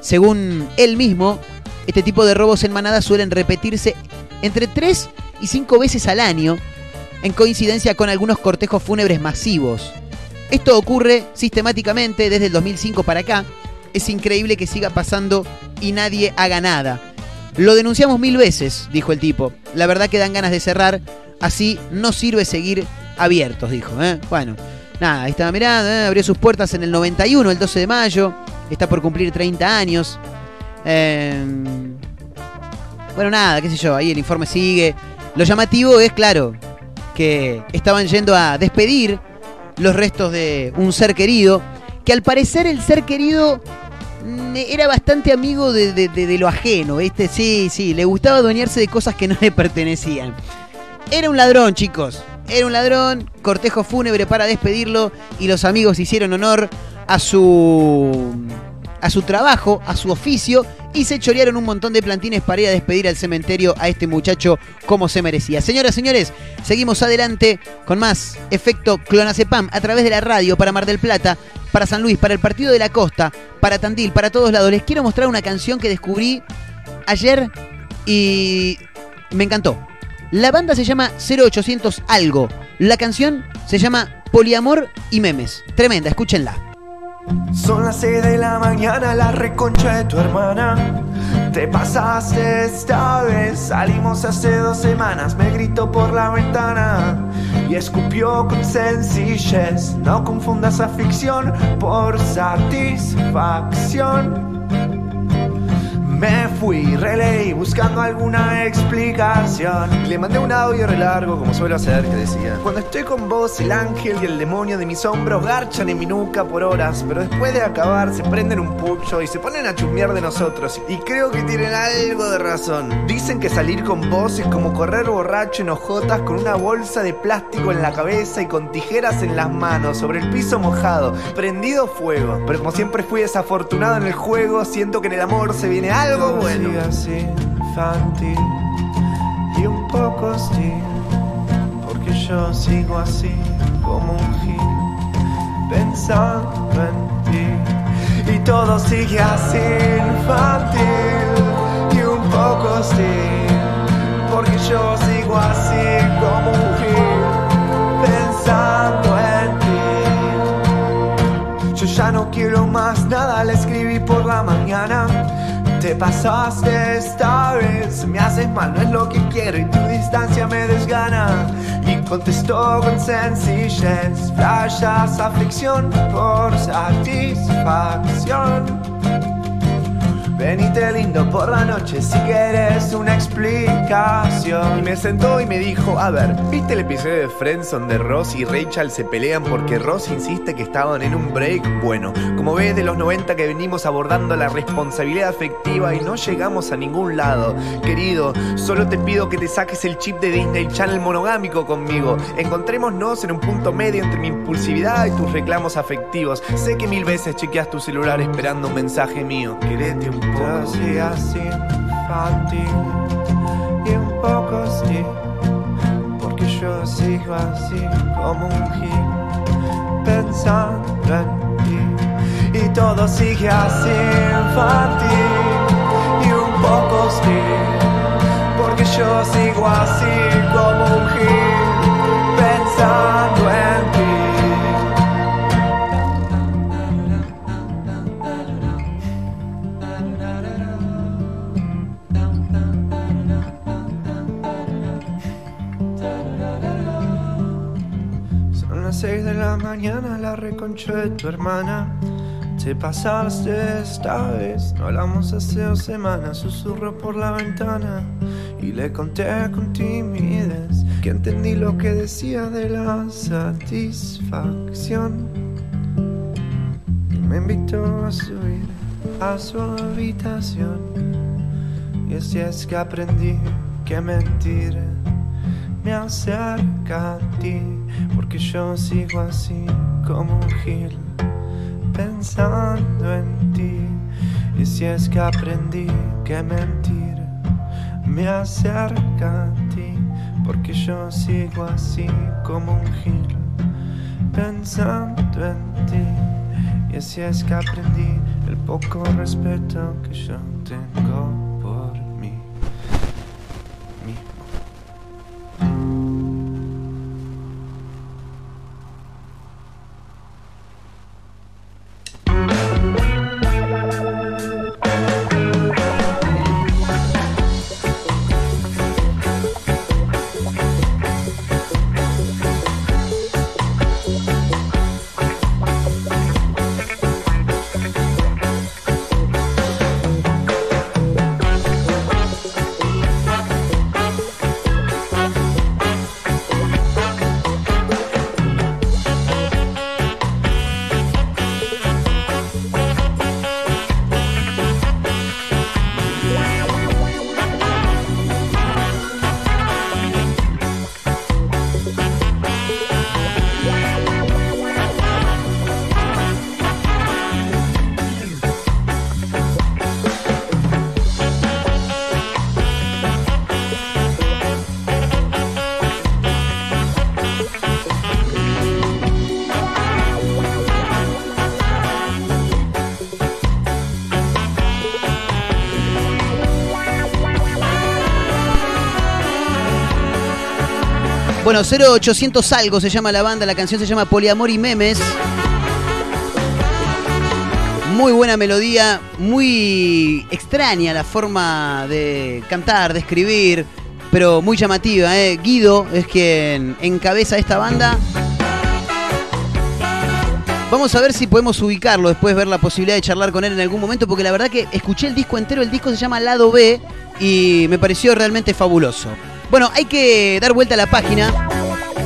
Según él mismo, este tipo de robos en manada suelen repetirse entre 3 y 5 veces al año, en coincidencia con algunos cortejos fúnebres masivos. Esto ocurre sistemáticamente desde el 2005 para acá. Es increíble que siga pasando y nadie haga nada. Lo denunciamos mil veces, dijo el tipo. La verdad que dan ganas de cerrar. Así no sirve seguir abiertos, dijo. ¿eh? Bueno, nada, ahí estaba mirando. ¿eh? Abrió sus puertas en el 91, el 12 de mayo. Está por cumplir 30 años. Eh, bueno, nada, qué sé yo, ahí el informe sigue. Lo llamativo es, claro, que estaban yendo a despedir los restos de un ser querido, que al parecer el ser querido mm, era bastante amigo de lo ajeno, ¿viste? Sí, sí, le gustaba adueñarse de cosas que no le pertenecían. Era un ladrón, chicos. Era un ladrón, cortejo fúnebre para despedirlo y los amigos hicieron honor a su a su trabajo, a su oficio y se chorearon un montón de plantines para ir a despedir al cementerio a este muchacho como se merecía. Señoras, señores, seguimos adelante con más efecto Clonazepam a través de la radio para Mar del Plata, para San Luis, para el Partido de la Costa, para Tandil, para todos lados. Les quiero mostrar una canción que descubrí ayer y me encantó. La banda se llama 0800 algo. La canción se llama Poliamor y Memes. Tremenda, escúchenla. Son las 6 de la mañana, la reconcha de tu hermana. Te pasaste esta vez, salimos hace dos semanas. Me gritó por la ventana y escupió con sencillez. No confundas afición por satisfacción. Me fui, releí, buscando alguna explicación. Le mandé un audio re largo, como suelo hacer, que decía: Cuando estoy con vos, el ángel y el demonio de mis hombros garchan en mi nuca por horas, pero después de acabar se prenden un pucho y se ponen a chusmear de nosotros. Y creo que tienen algo de razón. Dicen que salir con vos es como correr borracho en hojotas con una bolsa de plástico en la cabeza y con tijeras en las manos, sobre el piso mojado, prendido fuego. Pero como siempre fui desafortunado en el juego, siento que en el amor se viene algo bueno. Así, infantil y un poco hostil, porque yo sigo así como un gil, pensando en ti. Y todo sigue así, infantil y un poco hostil, porque yo sigo así como un gil, pensando en ti. Yo ya no quiero más nada, le escribí por la mañana. Te pasaste esta vez, me haces mal, no es lo que quiero y tu distancia me desgana. Y contestó con sencillez, flashas aflicción por satisfacción. Venite lindo por la noche si quieres una explicación. Y me sentó y me dijo, a ver, ¿viste el episodio de Friends donde Ross y Rachel se pelean porque Ross insiste que estaban en un break? Bueno, como ves de los 90 que venimos abordando la responsabilidad afectiva y no llegamos a ningún lado. Querido, solo te pido que te saques el chip de Disney Channel monogámico conmigo. Encontrémonos en un punto medio entre mi impulsividad y tus reclamos afectivos. Sé que mil veces chequeas tu celular esperando un mensaje mío. Querete un poco. Así, así, infantil y un poco hostil. Porque yo sigo así como un gil, pensando en ti. Y todo sigue así, infantil y un poco hostil. Porque yo sigo así como un gil, mañana, la de tu hermana. Te pasaste esta vez, no hablamos hace dos semanas. Susurro por la ventana y le conté con timidez que entendí lo que decía de la satisfacción. Me invitó a subir a su habitación. Y así es que aprendí que mentir me acerca a ti, porque yo sigo así como un gil, pensando en ti. Y si es que aprendí que mentir me acerca a ti, porque yo sigo así como un gil, pensando en ti. Y así es que aprendí el poco respeto que yo tengo Bueno, 0800 algo se llama la banda, la canción se llama Poliamor y Memes. Muy buena melodía, muy extraña la forma de cantar, de escribir, pero muy llamativa. ¿eh? Guido es quien encabeza esta banda. Vamos a ver si podemos ubicarlo, después ver la posibilidad de charlar con él en algún momento, porque la verdad que escuché el disco entero, el disco se llama Lado B y me pareció realmente fabuloso. Bueno, hay que dar vuelta a la página,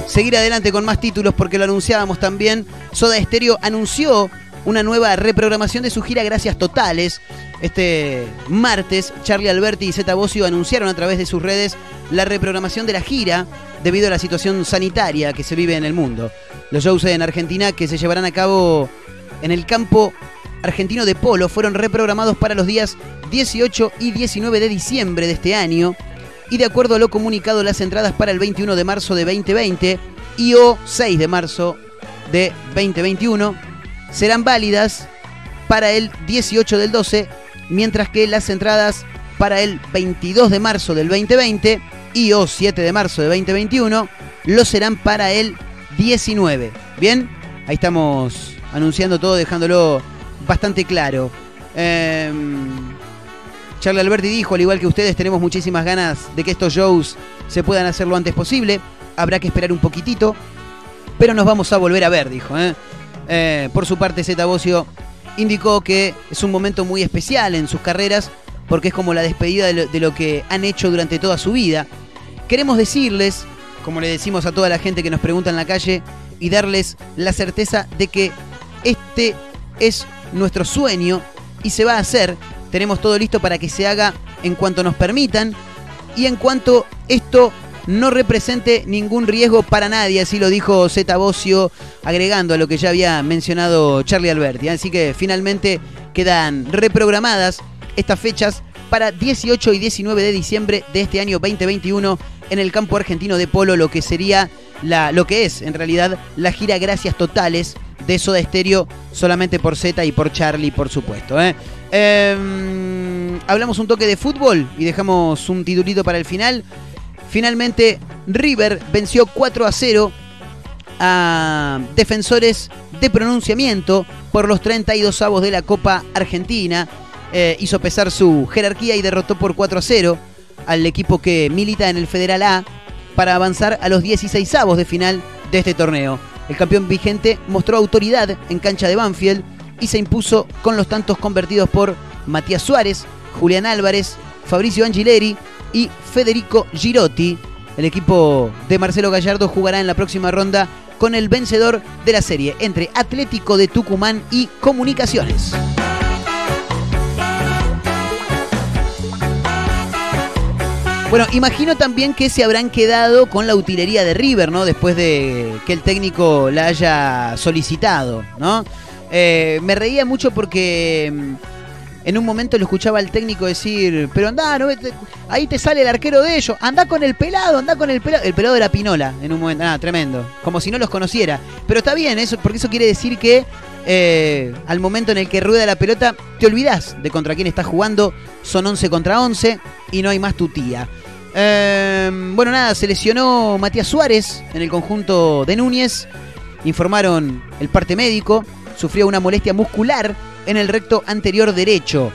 seguir adelante con más títulos porque lo anunciábamos también. Soda Stereo anunció una nueva reprogramación de su gira Gracias Totales. Este martes, Charlie Alberti y Zeta Bosio anunciaron a través de sus redes la reprogramación de la gira debido a la situación sanitaria que se vive en el mundo. Los shows en Argentina que se llevarán a cabo en el campo argentino de polo fueron reprogramados para los días 18 y 19 de diciembre de este año y de acuerdo a lo comunicado las entradas para el 21 de marzo de 2020 y o 6 de marzo de 2021 serán válidas para el 18 del 12, mientras que las entradas para el 22 de marzo del 2020 y o 7 de marzo de 2021 lo serán para el 19. Bien, ahí estamos anunciando todo, dejándolo bastante claro. Em, Charlie Alberti dijo, al igual que ustedes, tenemos muchísimas ganas de que estos shows se puedan hacer lo antes posible. Habrá que esperar un poquitito, pero nos vamos a volver a ver, dijo. ¿eh? Eh, por su parte, Zeta Bosio indicó que es un momento muy especial en sus carreras porque es como la despedida de lo, de lo que han hecho durante toda su vida. Queremos decirles, como le decimos a toda la gente que nos pregunta en la calle, y darles la certeza de que este es nuestro sueño y se va a hacer. Tenemos todo listo para que se haga en cuanto nos permitan y en cuanto esto no represente ningún riesgo para nadie, así lo dijo Zeta Bosio, agregando a lo que ya había mencionado Charlie Alberti. Así que finalmente quedan reprogramadas estas fechas para 18 y 19 de diciembre de este año 2021 en el campo argentino de polo, lo que sería la, lo que es en realidad la gira Gracias Totales de Soda Stereo, solamente por Z y por Charlie, por supuesto. ¿eh? Eh, hablamos un toque de fútbol y dejamos un titulito para el final. Finalmente, River venció 4 a 0 a defensores de pronunciamiento por los 32 avos de la Copa Argentina. Eh, hizo pesar su jerarquía y derrotó por 4 a 0 al equipo que milita en el Federal A para avanzar a los 16 avos de final de este torneo. El campeón vigente mostró autoridad en cancha de Banfield y se impuso con los tantos convertidos por Matías Suárez, Julián Álvarez, Fabricio Angileri y Federico Girotti. El equipo de Marcelo Gallardo jugará en la próxima ronda con el vencedor de la serie entre Atlético de Tucumán y Comunicaciones. Bueno, imagino también que se habrán quedado con la utilería de River, ¿no? Después de que el técnico la haya solicitado, ¿no? Eh, me reía mucho porque mm, en un momento lo escuchaba al técnico decir, pero andá, ahí te sale el arquero de ellos, andá con el pelado, andá con el pelado. El pelado era Pinola en un momento, ah, tremendo, como si no los conociera. Pero está bien, eso, porque eso quiere decir que eh, al momento en el que rueda la pelota, te olvidás de contra quién estás jugando, son 11 contra 11 y no hay más tu tía. Eh, bueno, nada, se lesionó Matías Suárez en el conjunto de Núñez. Informaron el parte médico. Sufrió una molestia muscular en el recto anterior derecho.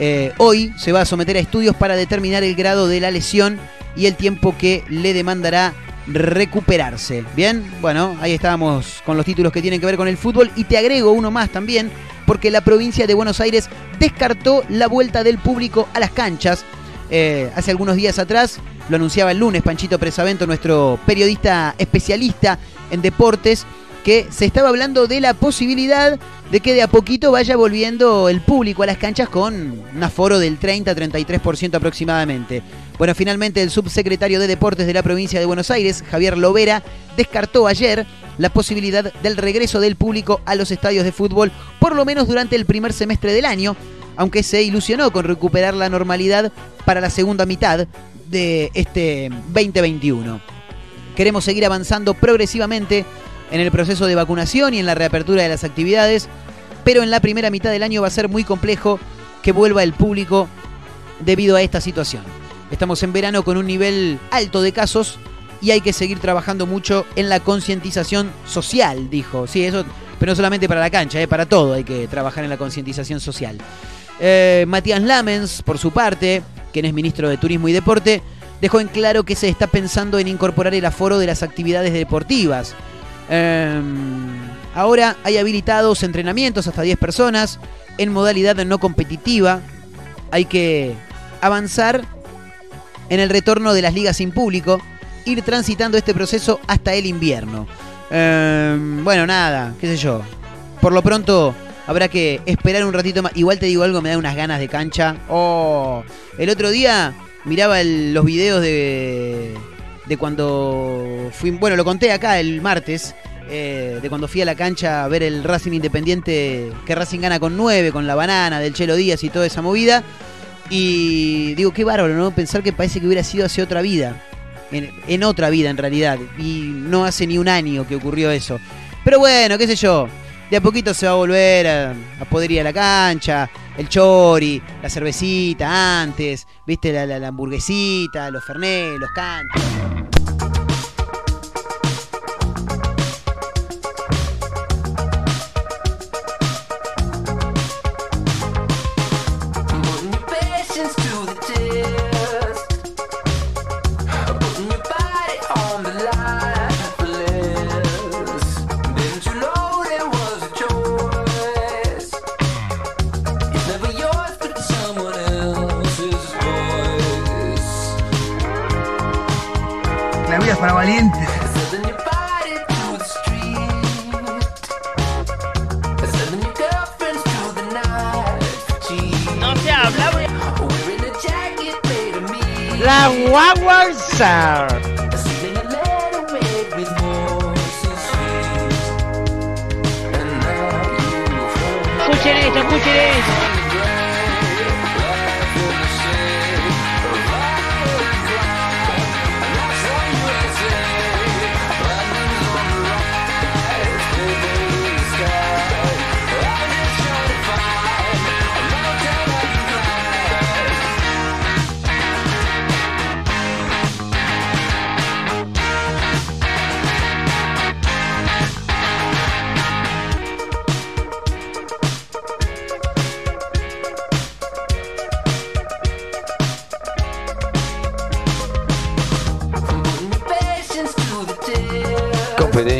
Eh, hoy se va a someter a estudios para determinar el grado de la lesión y el tiempo que le demandará recuperarse. Bien, bueno, ahí estábamos con los títulos que tienen que ver con el fútbol y te agrego uno más también, porque la provincia de Buenos Aires descartó la vuelta del público a las canchas. Eh, hace algunos días atrás, lo anunciaba el lunes Panchito Presavento, nuestro periodista especialista en deportes, que se estaba hablando de la posibilidad de que de a poquito vaya volviendo el público a las canchas con un aforo del 30-33% aproximadamente. Bueno, finalmente el subsecretario de Deportes de la provincia de Buenos Aires, Javier Lovera, descartó ayer la posibilidad del regreso del público a los estadios de fútbol, por lo menos durante el primer semestre del año, aunque se ilusionó con recuperar la normalidad para la segunda mitad de este 2021. Queremos seguir avanzando progresivamente en el proceso de vacunación y en la reapertura de las actividades, pero en la primera mitad del año va a ser muy complejo que vuelva el público debido a esta situación. Estamos en verano con un nivel alto de casos y hay que seguir trabajando mucho en la concientización social, dijo. Sí, eso, pero no solamente para la cancha, eh, para todo hay que trabajar en la concientización social. Eh, Matías Lamens, por su parte, quien es ministro de Turismo y Deporte, dejó en claro que se está pensando en incorporar el aforo de las actividades deportivas. Eh, ahora hay habilitados entrenamientos hasta 10 personas en modalidad no competitiva. Hay que avanzar en el retorno de las ligas sin público, ir transitando este proceso hasta el invierno. Eh, bueno, nada, qué sé yo. Por lo pronto habrá que esperar un ratito más. Igual te digo algo, me da unas ganas de cancha. Oh, el otro día miraba los videos de, de cuando fui, bueno, lo conté acá el martes, eh, de cuando fui a la cancha a ver el Racing Independiente, que Racing gana con 9, con la banana del Chelo Díaz y toda esa movida. Y digo, qué bárbaro, ¿no? Pensar que parece que hubiera sido hace otra vida. En, otra vida, en realidad. Y no hace ni un año que ocurrió eso. Pero bueno, qué sé yo. De a poquito se va a volver a, a poder ir a la cancha. El chori, la cervecita antes. Viste, la, la- hamburguesita, los fernet, los cantos. Made with horses' feet. And now you've heard Escuchen esto, escuchen esto.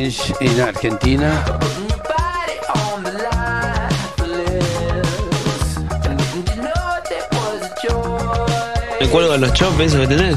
Operation en Argentina. Me cuelgo de los chops, eso que tenés.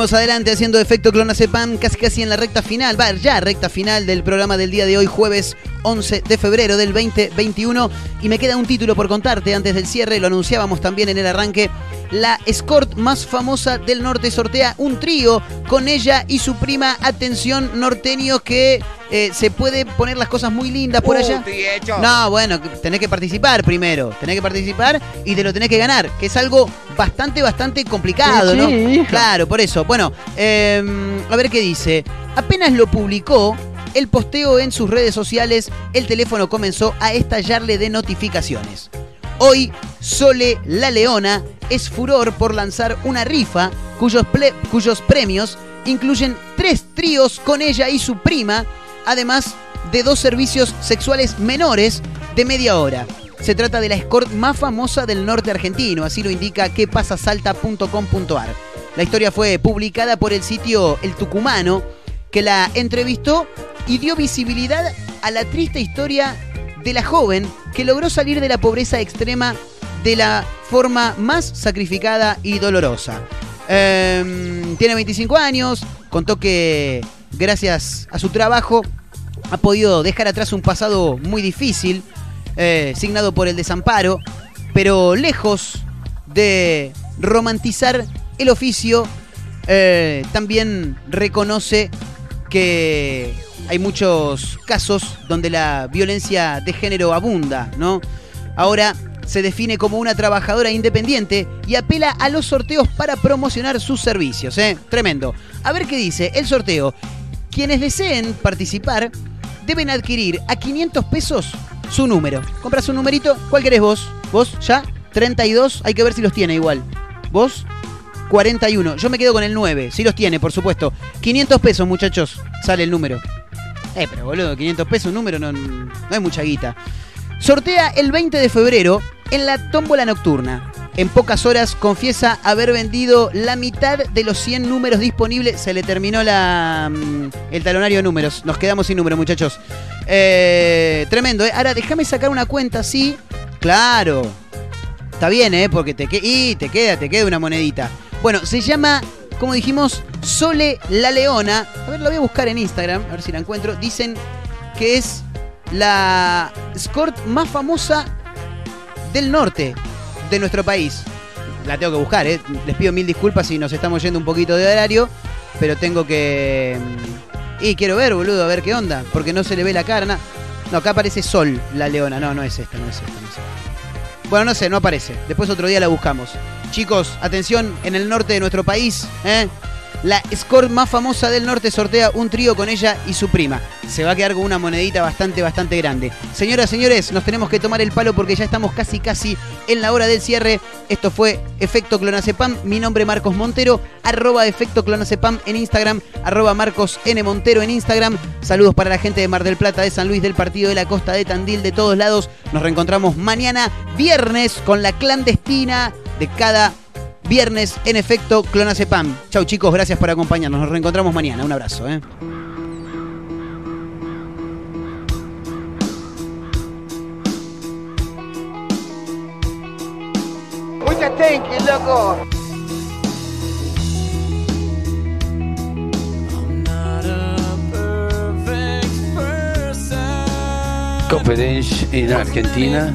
Adelante haciendo efecto clonazepam casi casi en la recta final, va ya recta final del programa del día de hoy, jueves 11 de febrero del 2021. Y me queda un título por contarte antes del cierre, lo anunciábamos también en el arranque. La escort más famosa del norte sortea un trío con ella y su prima. Atención, norteños, que eh, se puede poner las cosas muy lindas por allá. No, bueno, tenés que participar primero. Tenés que participar y te lo tenés que ganar, que es algo bastante, bastante complicado, ¿no? Sí. Claro, por eso. Bueno, eh, a ver qué dice. Apenas lo publicó, el posteo en sus redes sociales, el teléfono comenzó a estallarle de notificaciones. Hoy, Sole La Leona es furor por lanzar una rifa cuyos, premios incluyen tres tríos con ella y su prima, además de dos servicios sexuales menores de media hora. Se trata de la escort más famosa del norte argentino, así lo indica quepasasalta.com.ar. La historia fue publicada por el sitio El Tucumano, que la entrevistó y dio visibilidad a la triste historia de la joven que logró salir de la pobreza extrema de la forma más sacrificada y dolorosa. Em, tiene 25 años, contó que gracias a su trabajo ha podido dejar atrás un pasado muy difícil, eh, signado por el desamparo, pero lejos de romantizar el oficio, eh, también reconoce que hay muchos casos donde la violencia de género abunda, ¿no? Ahora se define como una trabajadora independiente y apela a los sorteos para promocionar sus servicios, ¿eh? Tremendo. A ver qué dice el sorteo. Quienes deseen participar deben adquirir a 500 pesos su número. Compras un numerito, ¿cuál querés vos? ¿Vos ya? 32, hay que ver si los tiene igual. ¿Vos? 41. Yo me quedo con el 9, si los tiene, por supuesto. 500 pesos, muchachos, sale el número. Eh, pero boludo, 500 pesos un número no, no es mucha guita. Sortea el 20 de febrero en la tómbola nocturna. En pocas horas confiesa haber vendido la mitad de los 100 números disponibles. Se le terminó la, mm, el talonario de números. Nos quedamos sin número, muchachos. Eh, tremendo, ¿eh? Ahora déjame sacar una cuenta así. Claro. Está bien, ¿eh? Porque te, que- y te queda, te queda una monedita. Bueno, se llama, como dijimos, Sole la Leona. A ver, la voy a buscar en Instagram, a ver si la encuentro. Dicen que es la escort más famosa del norte de nuestro país. La tengo que buscar, ¿eh? Les pido mil disculpas si nos estamos yendo un poquito de horario, pero tengo que... mm, Y quiero ver, boludo, a ver qué onda, porque no se le ve la cara. No, acá aparece Sol, la leona. No, no es esta, no es esta, no es esta. Bueno, no sé, no aparece. Después otro día la buscamos. Chicos, atención, en el norte de nuestro país, ¿eh? La escort más famosa del norte sortea un trío con ella y su prima. Se va a quedar con una monedita bastante, bastante grande. Señoras, señores, nos tenemos que tomar el palo porque ya estamos casi, casi en la hora del cierre. Esto fue Efecto Clonacepam. Mi nombre es Marcos Montero. Arroba Efecto Clonacepam en Instagram. Arroba Marcos N. Montero en Instagram. Saludos para la gente de Mar del Plata, de San Luis, del Partido de la Costa, de Tandil, de todos lados. Nos reencontramos mañana, viernes, con la clandestina de cada viernes en efecto Clonacepam. Chau chicos, gracias por acompañarnos. Nos reencontramos mañana. Un abrazo. ¿eh? Muchas loco. Conference en Argentina.